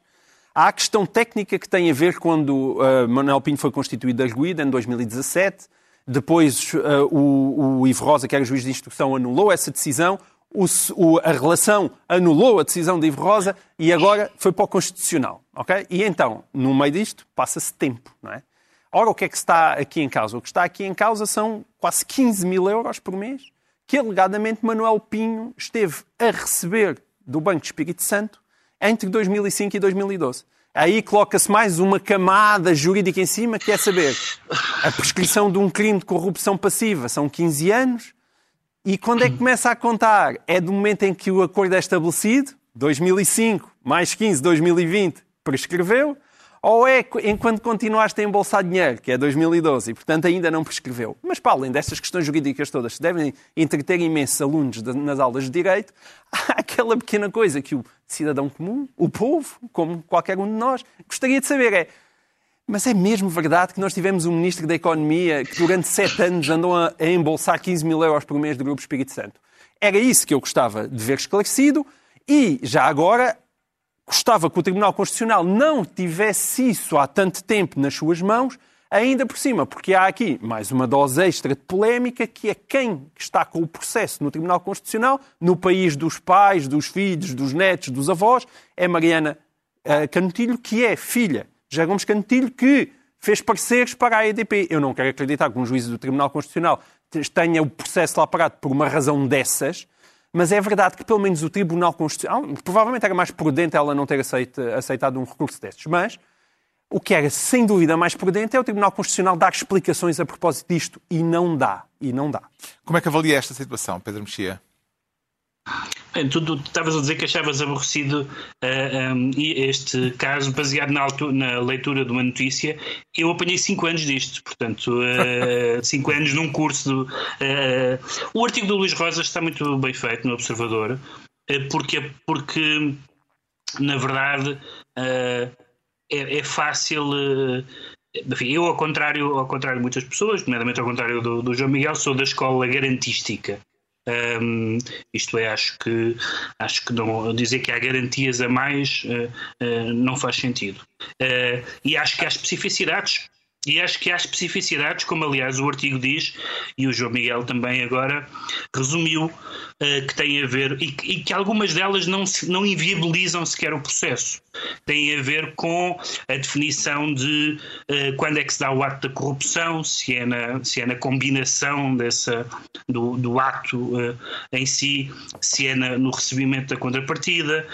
Há a questão técnica que tem a ver quando ah, Manuel Pinho foi constituído arguído em 2017. Depois ah, o, o Ivo Rosa, que era juiz de instrução, anulou essa decisão. O o- a relação anulou a decisão de Ivo Rosa e agora foi para o Constitucional. ok? E então, no meio disto, passa-se tempo. Não é? Ora, o que é que está aqui em causa? O que está aqui em causa são quase 15 mil euros por mês que alegadamente Manuel Pinho esteve a receber do Banco de Espírito Santo entre 2005 e 2012. Aí coloca-se mais uma camada jurídica em cima, que é saber a prescrição de um crime de corrupção passiva são 15 anos, e quando é que começa a contar? É do momento em que o acordo é estabelecido, 2005 mais 15, 2020, prescreveu, ou é qu- enquanto continuaste a embolsar dinheiro, que é 2012, e portanto ainda não prescreveu. Mas para além destas questões jurídicas todas que devem entreter imensos alunos nas aulas de Direito, há aquela pequena coisa que o cidadão comum, o povo, como qualquer um de nós, gostaria de saber é mas é mesmo verdade que nós tivemos um Ministro da Economia que durante sete anos andou a embolsar 15 mil euros por mês do Grupo Espírito Santo? Era isso que eu gostava de ver esclarecido e, já agora, gostava que o Tribunal Constitucional não tivesse isso há tanto tempo nas suas mãos, ainda por cima, porque há aqui mais uma dose extra de polémica, que é quem está com o processo no Tribunal Constitucional, no país dos pais, dos filhos, dos netos, dos avós, é Mariana eh, Canutilho, que é filha de José Gomes Canutilho, que fez pareceres para a EDP. Eu não quero acreditar que um juiz do Tribunal Constitucional tenha o processo lá parado por uma razão dessas, mas é verdade que pelo menos o Tribunal Constitucional, provavelmente era mais prudente ela não ter aceito- aceitado um recurso destes, mas o que era sem dúvida mais prudente é o Tribunal Constitucional dar explicações a propósito disto e não dá, e não dá. Como é que avalia esta situação, Pedro Mexia? Tu, tu estavas a dizer que achavas aborrecido ah, um, e este caso baseado na, altu- na leitura de uma notícia. Eu apanhei 5 anos disto, portanto, 5 anos num curso. do- ah, o artigo do Luís Rosa está muito bem feito no Observador, porque, porque na verdade, é, é fácil. enfim, eu, ao contrário, ao contrário de muitas pessoas, nomeadamente ao contrário do, do João Miguel, sou da escola garantística. Um, isto é, acho que, acho que não, dizer que há garantias a mais uh, uh, não faz sentido. Uh, e acho que há especificidades. E acho que há especificidades, como aliás o artigo diz, e o João Miguel também agora resumiu, uh, que têm a ver, e, que- e que algumas delas não, se- não inviabilizam sequer o processo. Têm a ver com a definição de uh, quando é que se dá o ato da corrupção, se é na, se é na combinação dessa, do, do ato uh, em si, se é na- no recebimento da contrapartida.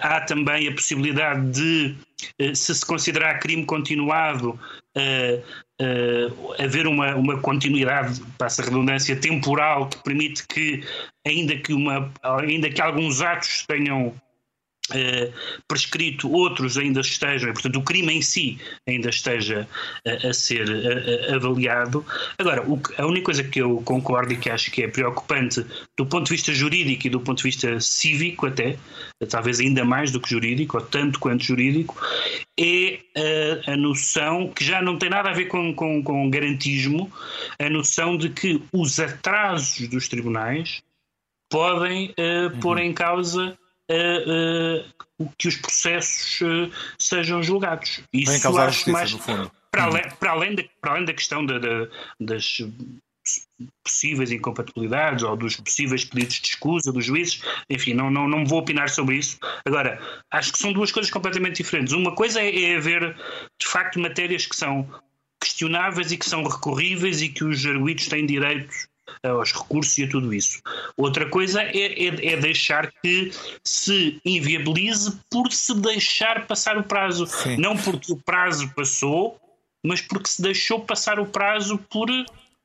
Há também a possibilidade de, se se considerar crime continuado, uh, uh, haver uma, uma continuidade, passa a redundância, temporal que permite que, ainda que, uma, ainda que alguns atos tenham Uh, prescrito, outros ainda estejam, e, portanto o crime em si ainda esteja uh, a ser uh, avaliado. Agora, o, a única coisa que eu concordo e que acho que é preocupante do ponto de vista jurídico e do ponto de vista cívico até, talvez ainda mais do que jurídico, ou tanto quanto jurídico, é a noção que já não tem nada a ver com, com, com garantismo, a noção de que os atrasos dos tribunais podem uhum. pôr em causa que os processos uh, sejam julgados. Isso Vem causar justiça, mais, no fundo. Para além, para além, da, para além da questão de, das possíveis incompatibilidades ou dos possíveis pedidos de escusa dos juízes, enfim, não, não, não vou opinar sobre isso. Agora, acho que são duas coisas completamente diferentes. Uma coisa é, é haver, de facto, matérias que são questionáveis e que são recorríveis e que os arguídos têm direitos aos recursos e a tudo isso. Outra coisa é, é, é, deixar que se inviabilize por se deixar passar o prazo. Sim. Não porque o prazo passou, mas porque se deixou passar o prazo por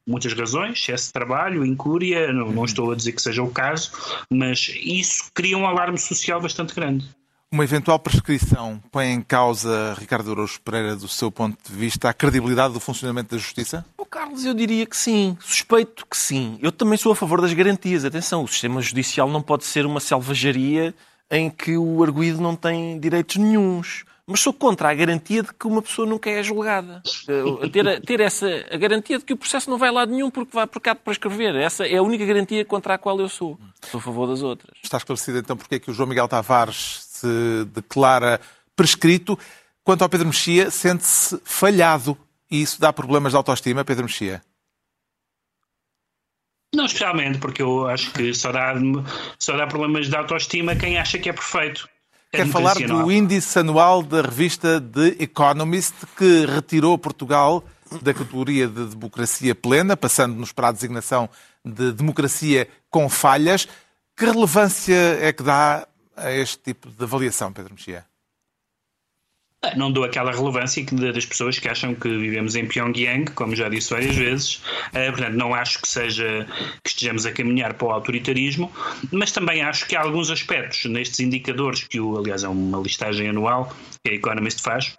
muitas razões, excesso de trabalho, incúria, não, não uhum. estou a dizer que seja o caso, mas isso cria um alarme social bastante grande. Uma eventual prescrição põe em causa, Ricardo Araújo Pereira, do seu ponto de vista, a credibilidade do funcionamento da justiça? Oh, Carlos, eu diria que sim. Suspeito que sim. Eu também sou a favor das garantias. Atenção, o sistema judicial não pode ser uma selvageria em que o arguído não tem direitos nenhums. Mas sou contra a garantia de que uma pessoa nunca é julgada. Eh, ter, ter essa a garantia de que o processo não vai a lado nenhum porque vai por cá para escrever. Essa é a única garantia contra a qual eu sou. Sou a favor das outras. Está esclarecido então porque é que o João Miguel Tavares se declara prescrito. Quanto ao Pedro Mexia, sente-se falhado e isso dá problemas de autoestima, Pedro Mexia? Não especialmente, porque eu acho que só dá, só dá problemas de autoestima quem acha que é perfeito. É Quer falar do índice anual da revista The Economist, que retirou Portugal da categoria de democracia plena, passando-nos para a designação de democracia com falhas. Que relevância é que dá a este tipo de avaliação, Pedro Mexia? Ah, não dou aquela relevância das pessoas que acham que vivemos em Pyongyang, como já disse várias vezes. Uh, portanto, não acho que seja que estejamos a caminhar para o autoritarismo, mas também acho que há alguns aspectos nestes indicadores que, o, aliás, é uma listagem anual que a Economist faz.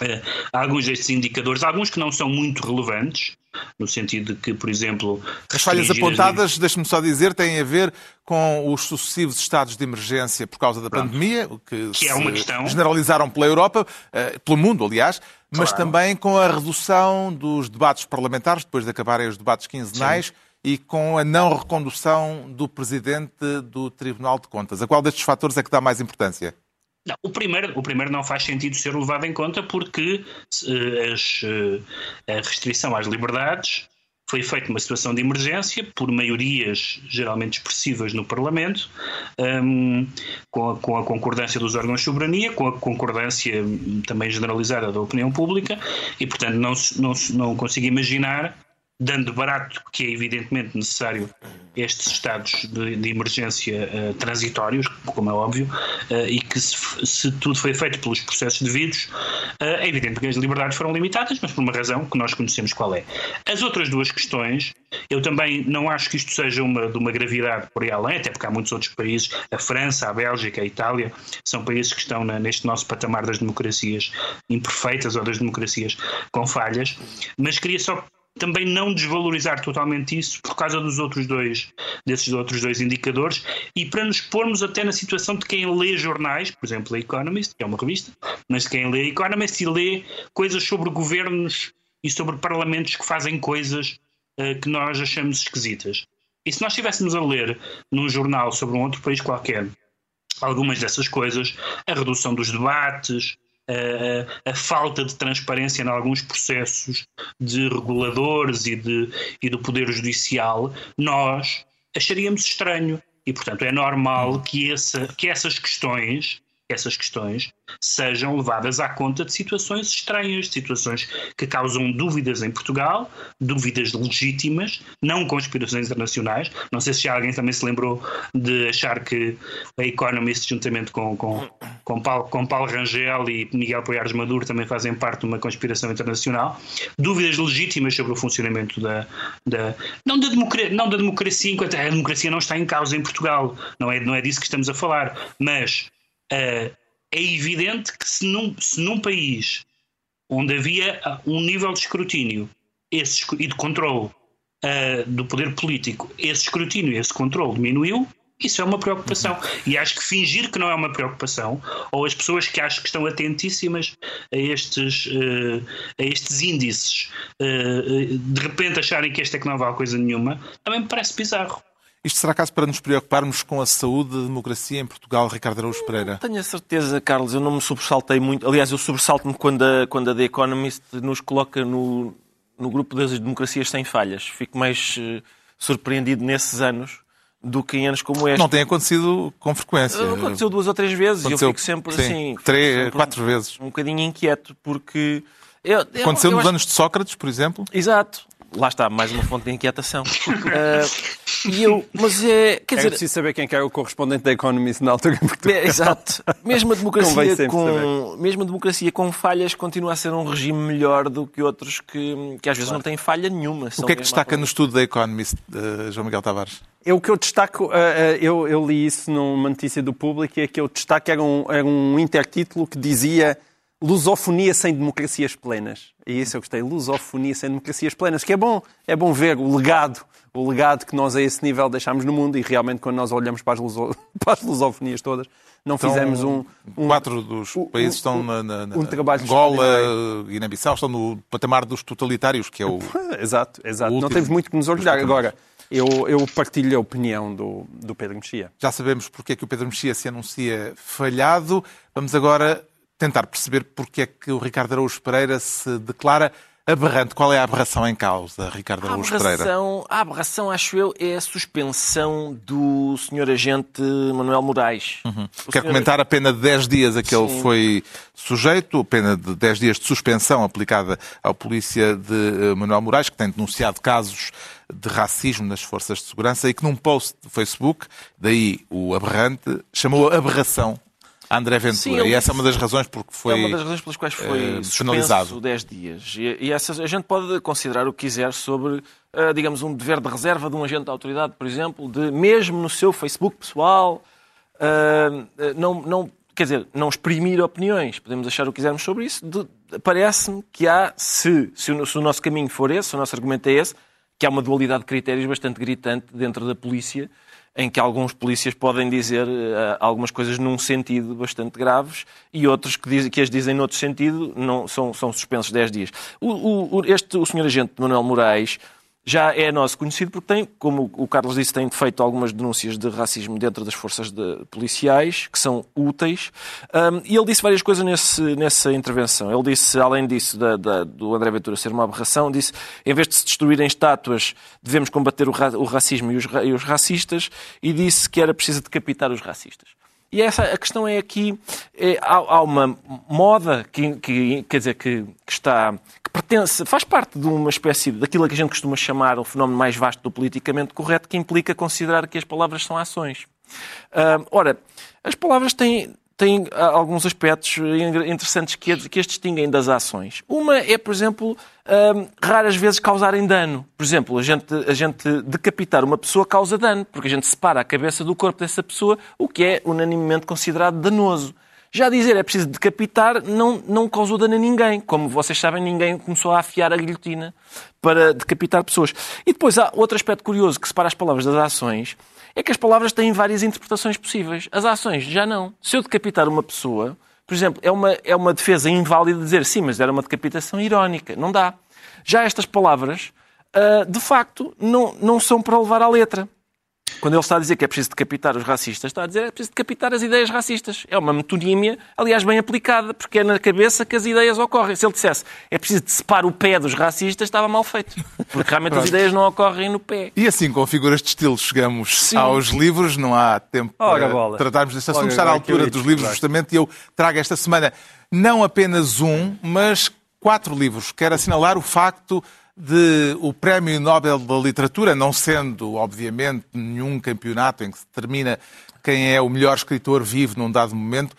Uh, há alguns destes indicadores, alguns que não são muito relevantes, no sentido de que, por exemplo. As falhas apontadas, as... deixe-me só dizer, têm a ver com os sucessivos estados de emergência por causa da Pronto. pandemia, que, que é uma questão. generalizaram pela Europa, eh, pelo mundo, aliás, mas claro. também com a redução dos debates parlamentares, depois de acabarem os debates quinzenais. Sim e com a não recondução do presidente do Tribunal de Contas. A qual destes fatores é que dá mais importância? Não, o, primeiro, o primeiro não faz sentido ser levado em conta porque uh, as, uh, a restrição às liberdades foi feita numa situação de emergência por maiorias geralmente expressivas no Parlamento, um, ehm, com, a, com, a, concordância dos órgãos de soberania, com a concordância também generalizada da opinião pública, e portanto não, não, não consigo imaginar dando barato que é evidentemente necessário estes estados de, de emergência uh, transitórios, como é óbvio, uh, e que se, se, tudo foi feito pelos processos devidos, uh, é evidente que as liberdades foram limitadas, mas por uma razão que nós conhecemos qual é. As outras duas questões, eu também não acho que isto seja uma, de uma gravidade por aí além, até porque há muitos outros países, a França, a Bélgica, a Itália, são países que estão na, neste nosso patamar das democracias imperfeitas ou das democracias com falhas, mas queria só também não desvalorizar totalmente isso por causa dos outros dois, desses outros dois indicadores e para nos pormos até na situação de quem lê jornais, por exemplo, a Economist, que é uma revista, mas quem lê a Economist e lê coisas sobre governos e sobre parlamentos que fazem coisas uh, que nós achamos esquisitas. E se nós estivéssemos a ler num jornal sobre um outro país qualquer algumas dessas coisas, a redução dos debates, a, a, falta de transparência em alguns processos de reguladores e, de, e do Poder Judicial, nós acharíamos estranho. E, portanto, é normal que, essa, que essas questões essas questões sejam levadas à conta de situações estranhas, situações que causam dúvidas em Portugal, dúvidas legítimas, não conspirações internacionais. Não sei se alguém também se lembrou de achar que a Economist, juntamente com, com, com, Paulo, com Paulo Rangel e Miguel Poiares Maduro, também fazem parte de uma conspiração internacional. Dúvidas legítimas sobre o funcionamento da. da não, da democracia, não da democracia, enquanto a democracia não está em causa em Portugal, não é, não é disso que estamos a falar, mas Uh, é evidente que se num, se num país onde havia um nível de escrutínio esse, e de controle uh, do poder político, esse escrutínio e esse controle diminuiu, isso é uma preocupação. E acho que fingir que não é uma preocupação, ou as pessoas que acho que estão atentíssimas a estes, uh, a estes índices, uh, de repente acharem que este é que não vale coisa nenhuma, também me parece bizarro. Isto será caso para nos preocuparmos com a saúde da democracia em Portugal, Ricardo Araújo Pereira? Tenho a certeza, Carlos, eu não me sobressaltei muito. Aliás, eu sobressalto-me quando a, quando a The Economist nos coloca no, no grupo das democracias sem falhas. Fico mais uh, surpreendido nesses anos do que em anos como este. Não tem acontecido com frequência. Aconteceu duas ou três vezes aconteceu, e eu fico sempre sim, assim. Três, sempre quatro vezes. Um bocadinho inquieto, porque. Eu, eu, aconteceu eu nos acho... anos de Sócrates, por exemplo? Exato. Lá está, mais uma fonte de inquietação. uh, e eu, mas é. Quer é dizer, preciso saber quem é o correspondente da Economist na altura em Portugal. É, exato. Mesmo a, democracia com, mesmo a democracia com falhas continua a ser um regime melhor do que outros que, que às vezes claro. não têm falha nenhuma. O que é que destaca no estudo da Economist, uh, João Miguel Tavares? Eu, o que eu destaco, uh, eu, eu, li isso numa notícia do público, é que eu destaco era um, era um intertítulo que dizia lusofonia sem democracias plenas. E isso eu gostei, lusofonia sem democracias plenas, que é bom, é bom ver o legado, o legado que nós a esse nível deixámos no mundo e realmente quando nós olhamos para as, luso, para as lusofonias todas, não estão, fizemos um, um... Quatro dos um, países estão na, na, na um trabalho Angola, Guiné-Bissau, estão no patamar dos totalitários, que é o... exato, exato. Não temos muito que nos orgulhar. Agora, eu, eu, partilho a opinião do, do Pedro Mexia. Já sabemos porque é que o Pedro Mexia se anuncia falhado. Vamos agora tentar perceber porque é que o Ricardo Araújo Pereira se declara aberrante. Qual é a aberração em causa, Ricardo Araújo a Pereira? A aberração, acho eu, é a suspensão do senhor agente Manuel Moraes. Uhum. Quer senhor... comentar a pena de 10 dias a que Sim. ele foi sujeito, a pena de 10 dias de suspensão aplicada à polícia de eh, Manuel Moraes, que tem denunciado casos de racismo nas forças de segurança e que num post do Facebook, daí o aberrante, chamou aberração a André Ventura. Sim, ele... E essa é uma das razões porque foi É uma das razões pelas quais foi uh, suspenso 10 dias. E, e essa, a gente pode considerar o que quiser sobre, uh, digamos, um dever de reserva de um agente da autoridade, por exemplo, de mesmo no seu Facebook pessoal, uh, não, não, quer dizer, não exprimir opiniões. Podemos achar o que quisermos sobre isso. Parece-me que há, se, se o, se o nosso caminho for esse, se o nosso argumento é esse, que há uma dualidade de critérios bastante gritante dentro da polícia em que alguns polícias podem dizer uh, algumas coisas num sentido bastante graves e outros que, diz, que as dizem noutro sentido não, são, são suspensos 10 dias. O, o, este, o senhor agente Manuel Moraes já é nosso conhecido porque tem, como o Carlos disse, tem feito algumas denúncias de racismo dentro das forças de, policiais, que são úteis. Um, e ele disse várias coisas nesse, nessa intervenção. Ele disse, além disso, da, da, do André Ventura ser uma aberração, disse, em vez de se destruírem estátuas, devemos combater o, ra, o racismo e os, e os racistas, e disse que era preciso decapitar os racistas. E essa, a questão é aqui, é, há, há, uma moda que, que, quer dizer, que, que está pertence, faz parte de uma espécie daquilo que a gente costuma chamar o fenómeno mais vasto do politicamente correto, que implica considerar que as palavras são ações. Uh, ora, as palavras têm, têm ah, alguns aspectos interessantes que, que as distinguem das ações. Uma é, por exemplo, raras vezes causarem dano. Por exemplo, a gente, a gente decapitar uma pessoa causa dano, porque a gente separa a cabeça do corpo dessa pessoa, o que é unanimemente considerado danoso. Já dizer é preciso decapitar não, não causou dano a ninguém. Como vocês sabem, ninguém começou a afiar a guilhotina para decapitar pessoas. E depois há outro aspecto curioso que separa as palavras das ações, é que as palavras têm várias interpretações possíveis. As ações já não. Se eu decapitar uma pessoa, por exemplo, é uma, é uma defesa inválida dizer sim, mas era uma decapitação irónica. Não dá. Já estas palavras, uh, de facto, não, não são para levar à letra. Quando ele está a dizer que é preciso decapitar os racistas, está a dizer que é preciso decapitar as ideias racistas. É uma metonímia, aliás, bem aplicada, porque é na cabeça que as ideias ocorrem. Se ele dissesse é preciso decepar o pé dos racistas, estava mal feito. Porque realmente as ideias não ocorrem no pé. E assim, com figuras de estilo, chegamos Sim. aos livros. Não há tempo para bola. tratarmos deste assunto. Está à altura dos livros, justamente, e eu trago esta semana não apenas um, mas quatro livros. Quero assinalar o facto de o Prémio Nobel da Literatura, não sendo, obviamente, nenhum campeonato em que se determina quem é o melhor escritor vivo num dado momento,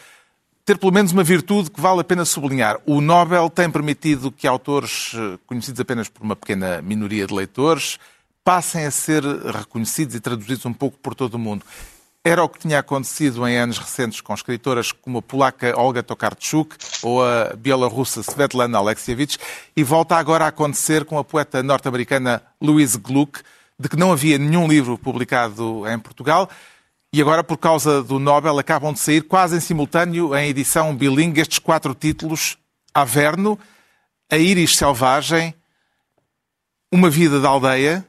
ter pelo menos uma virtude que vale a pena sublinhar. O Nobel tem permitido que autores eh, conhecidos apenas por uma pequena minoria de leitores passem a ser reconhecidos e traduzidos um pouco por todo o mundo. Era o que tinha acontecido em anos recentes com escritoras como a polaca Olga Tokarczuk ou a bielorrussa Svetlana Alexievich. E volta agora a acontecer com a poeta norte-americana Louise Gluck, de que não havia nenhum livro publicado em Portugal. E agora, por causa do Nobel, acabam de sair quase em simultâneo, em edição bilingue, estes quatro títulos: Averno, A Íris Selvagem, Uma Vida da Aldeia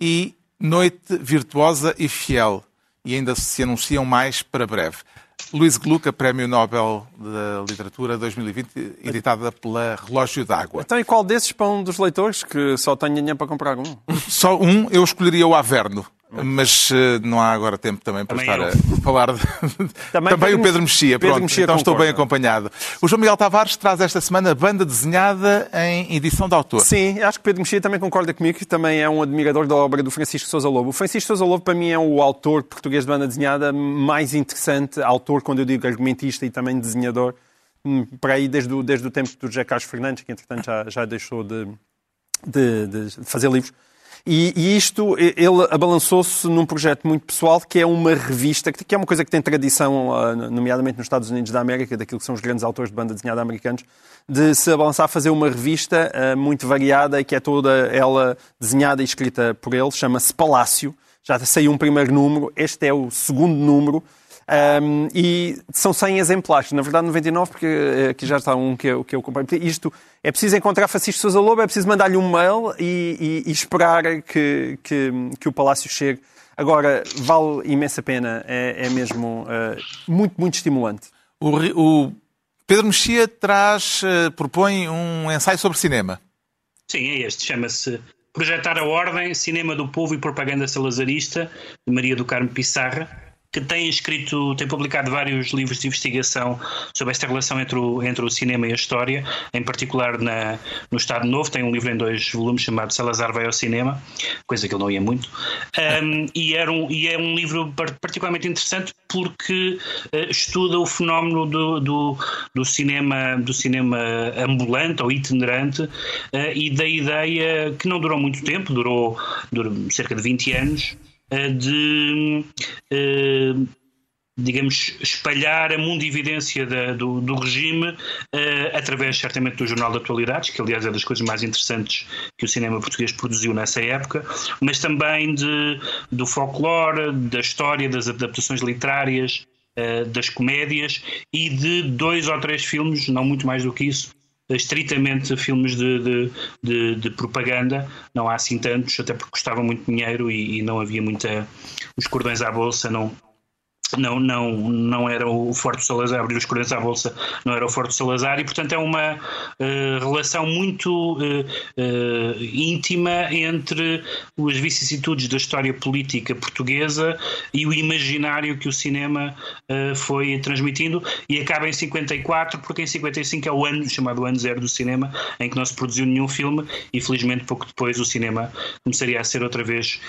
e Noite Virtuosa e Fiel e ainda se anunciam mais para breve. Luís Gluck, Prémio Nobel da Literatura 2020, editada pela Relógio d'Água. Então, e qual desses para um dos leitores que só tem dinheiro para comprar um? Só um, eu escolheria o Averno. Mas uh, não há agora tempo também para Também estar eu. a falar de... Também também, o Pedro Mexia. Pedro Pronto, Mexia então estou concorda. bem acompanhado. O João Miguel Tavares traz esta semana banda desenhada em edição de autor. Sim, acho que Pedro Mexia também concorda comigo, que também é um admirador da obra do Francisco Sousa Lobo. O Francisco Sousa Lobo, para mim, é o autor português de banda desenhada mais interessante, autor, quando eu digo argumentista e também desenhador, hum, para aí desde o, desde o tempo do José Carlos Fernandes, que entretanto já, já deixou de, de, de fazer livros. E, e isto, ele abalançou-se num projeto muito pessoal, que é uma revista, que é uma coisa que tem tradição, ah, nomeadamente nos Estados Unidos da América, daquilo que são os grandes autores de banda desenhada americanos, de se abalançar a fazer uma revista ah, muito variada e que é toda ela desenhada e escrita por ele, chama-se Palácio. Já saiu um primeiro número, este é o segundo número. Um, e são 100 exemplares, na verdade 99, porque eh, aqui já está um que eu, que eu comprei. Isto é preciso encontrar Francisco Sousa Lobo, é preciso mandar-lhe um mail e, e- e esperar que, que, que o Palácio chegue. Agora, vale imensa pena, é, é mesmo eh, muito, muito estimulante. O, o Pedro Mexia traz, eh, propõe um ensaio sobre cinema. Sim, é este. Chama-se Projetar a Ordem, Cinema do Povo e Propaganda Salazarista, de Maria do Carmo Pissarra, que tem escrito, tem publicado vários livros de investigação sobre esta relação entre o, entre o cinema e a história, em particular na, no Estado Novo, tem um livro em dois volumes chamado Salazar vai ao cinema, coisa que ele não ia muito, Um, e, era um, e é um livro par- particularmente interessante porque eh, estuda o fenómeno do, do, do cinema do cinema ambulante ou itinerante eh, e da ideia que não durou muito tempo, durou, durou cerca de 20 anos, de eh, digamos, espalhar a mundividência do, regime eh, através, certamente, do Jornal de Atualidades, que, aliás, é das coisas mais interessantes que o cinema português produziu nessa época, mas também de, do folclore, da história, das adaptações literárias, eh, das comédias e de dois ou três filmes, não muito mais do que isso, estritamente filmes de, de, de- de propaganda, não há assim tantos, até porque custavam muito dinheiro e, e não havia muita. Os cordões à bolsa não. Não, não, não era o Forte Salazar, abrir os cordões à bolsa não era o Forte Salazar e, portanto, é uma eh, relação muito eh, eh, íntima entre as vicissitudes da história política portuguesa e o imaginário que o cinema foi transmitindo e acaba em 54, porque em 55 é o ano chamado ano zero do cinema, em que não se produziu nenhum filme e felizmente pouco depois o cinema começaria a ser outra vez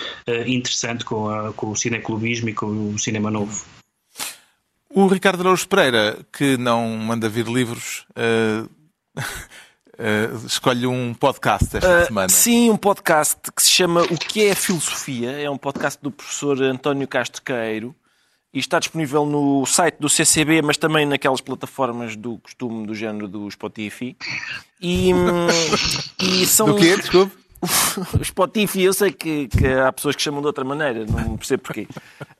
interessante com, a- com o cineclubismo e com o cinema novo. O Ricardo Araújo Pereira, que não manda vir livros, eh, eh, escolhe um podcast esta Ah, semana. Sim, um podcast que se chama O que é a Filosofia? É um podcast do professor António Castro Queiro e está disponível no site do CCB, mas também naquelas plataformas do costume do género do Spotify. E, hum, e são... Do quê? Desculpe. O Spotify, eu sei que, que há pessoas que chamam de outra maneira, não percebo porquê.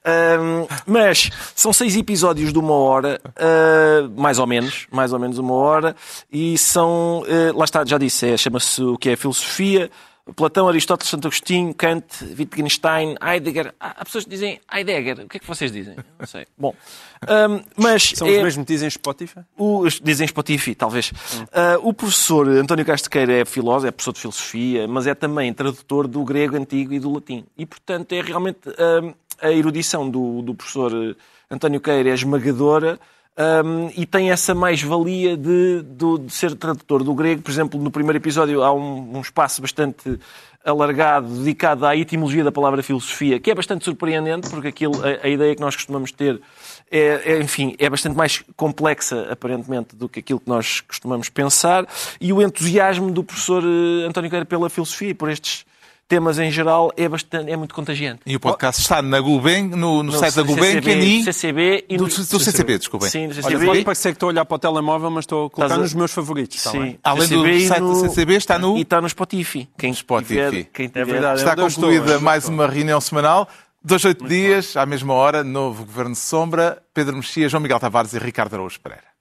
Ahm, mas são seis episódios de uma hora, ah, mais ou menos, mais ou menos uma hora, e são, ah, lá está, já disse, é, chama-se o que é filosofia. Platão, Aristóteles, Santo Agostinho, Kant, Wittgenstein, Heidegger. Há pessoas que dizem Heidegger. O que é que vocês dizem? Não sei. Bom, ahm, mas São é- os mesmos que dizem Spotify? o, dizem Spotify, talvez. Ah, o professor António Castequeira é filósofo, é professor de filosofia, mas é também tradutor do grego antigo e do latim. E, portanto, é realmente ah, a erudição do, do professor António Queira é esmagadora um, e tem essa mais-valia de, do- de ser tradutor do grego. Por exemplo, no primeiro episódio há um, um espaço bastante alargado dedicado à etimologia da palavra filosofia, que é bastante surpreendente, porque aquilo, a, a ideia que nós costumamos ter é, é, enfim, é bastante mais complexa, aparentemente, do que aquilo que nós costumamos pensar. E o entusiasmo do professor eh, António Queira pela filosofia e por estes temas em geral, é, bastante, é muito contagiante. E o podcast está na Gulbenkian, no, no, No site da Gulbenkian CCB. CCB e Do, no- do CCB, desculpem. Sim, do Olha, CCB. pode parecer que estou a olhar para o telemóvel, mas estou a colocar Estás a- nos meus favoritos. Sim. bem? Além do CCB e site do CCB, está no- E está no Spotify. Quem Spotify. Tiver, quem tiver... verdade. Está concluída mais uma reunião semanal. Dois, oito dias, à mesma hora, novo Governo de Sombra. Pedro Mexia, João Miguel Tavares e Ricardo Araújo Pereira.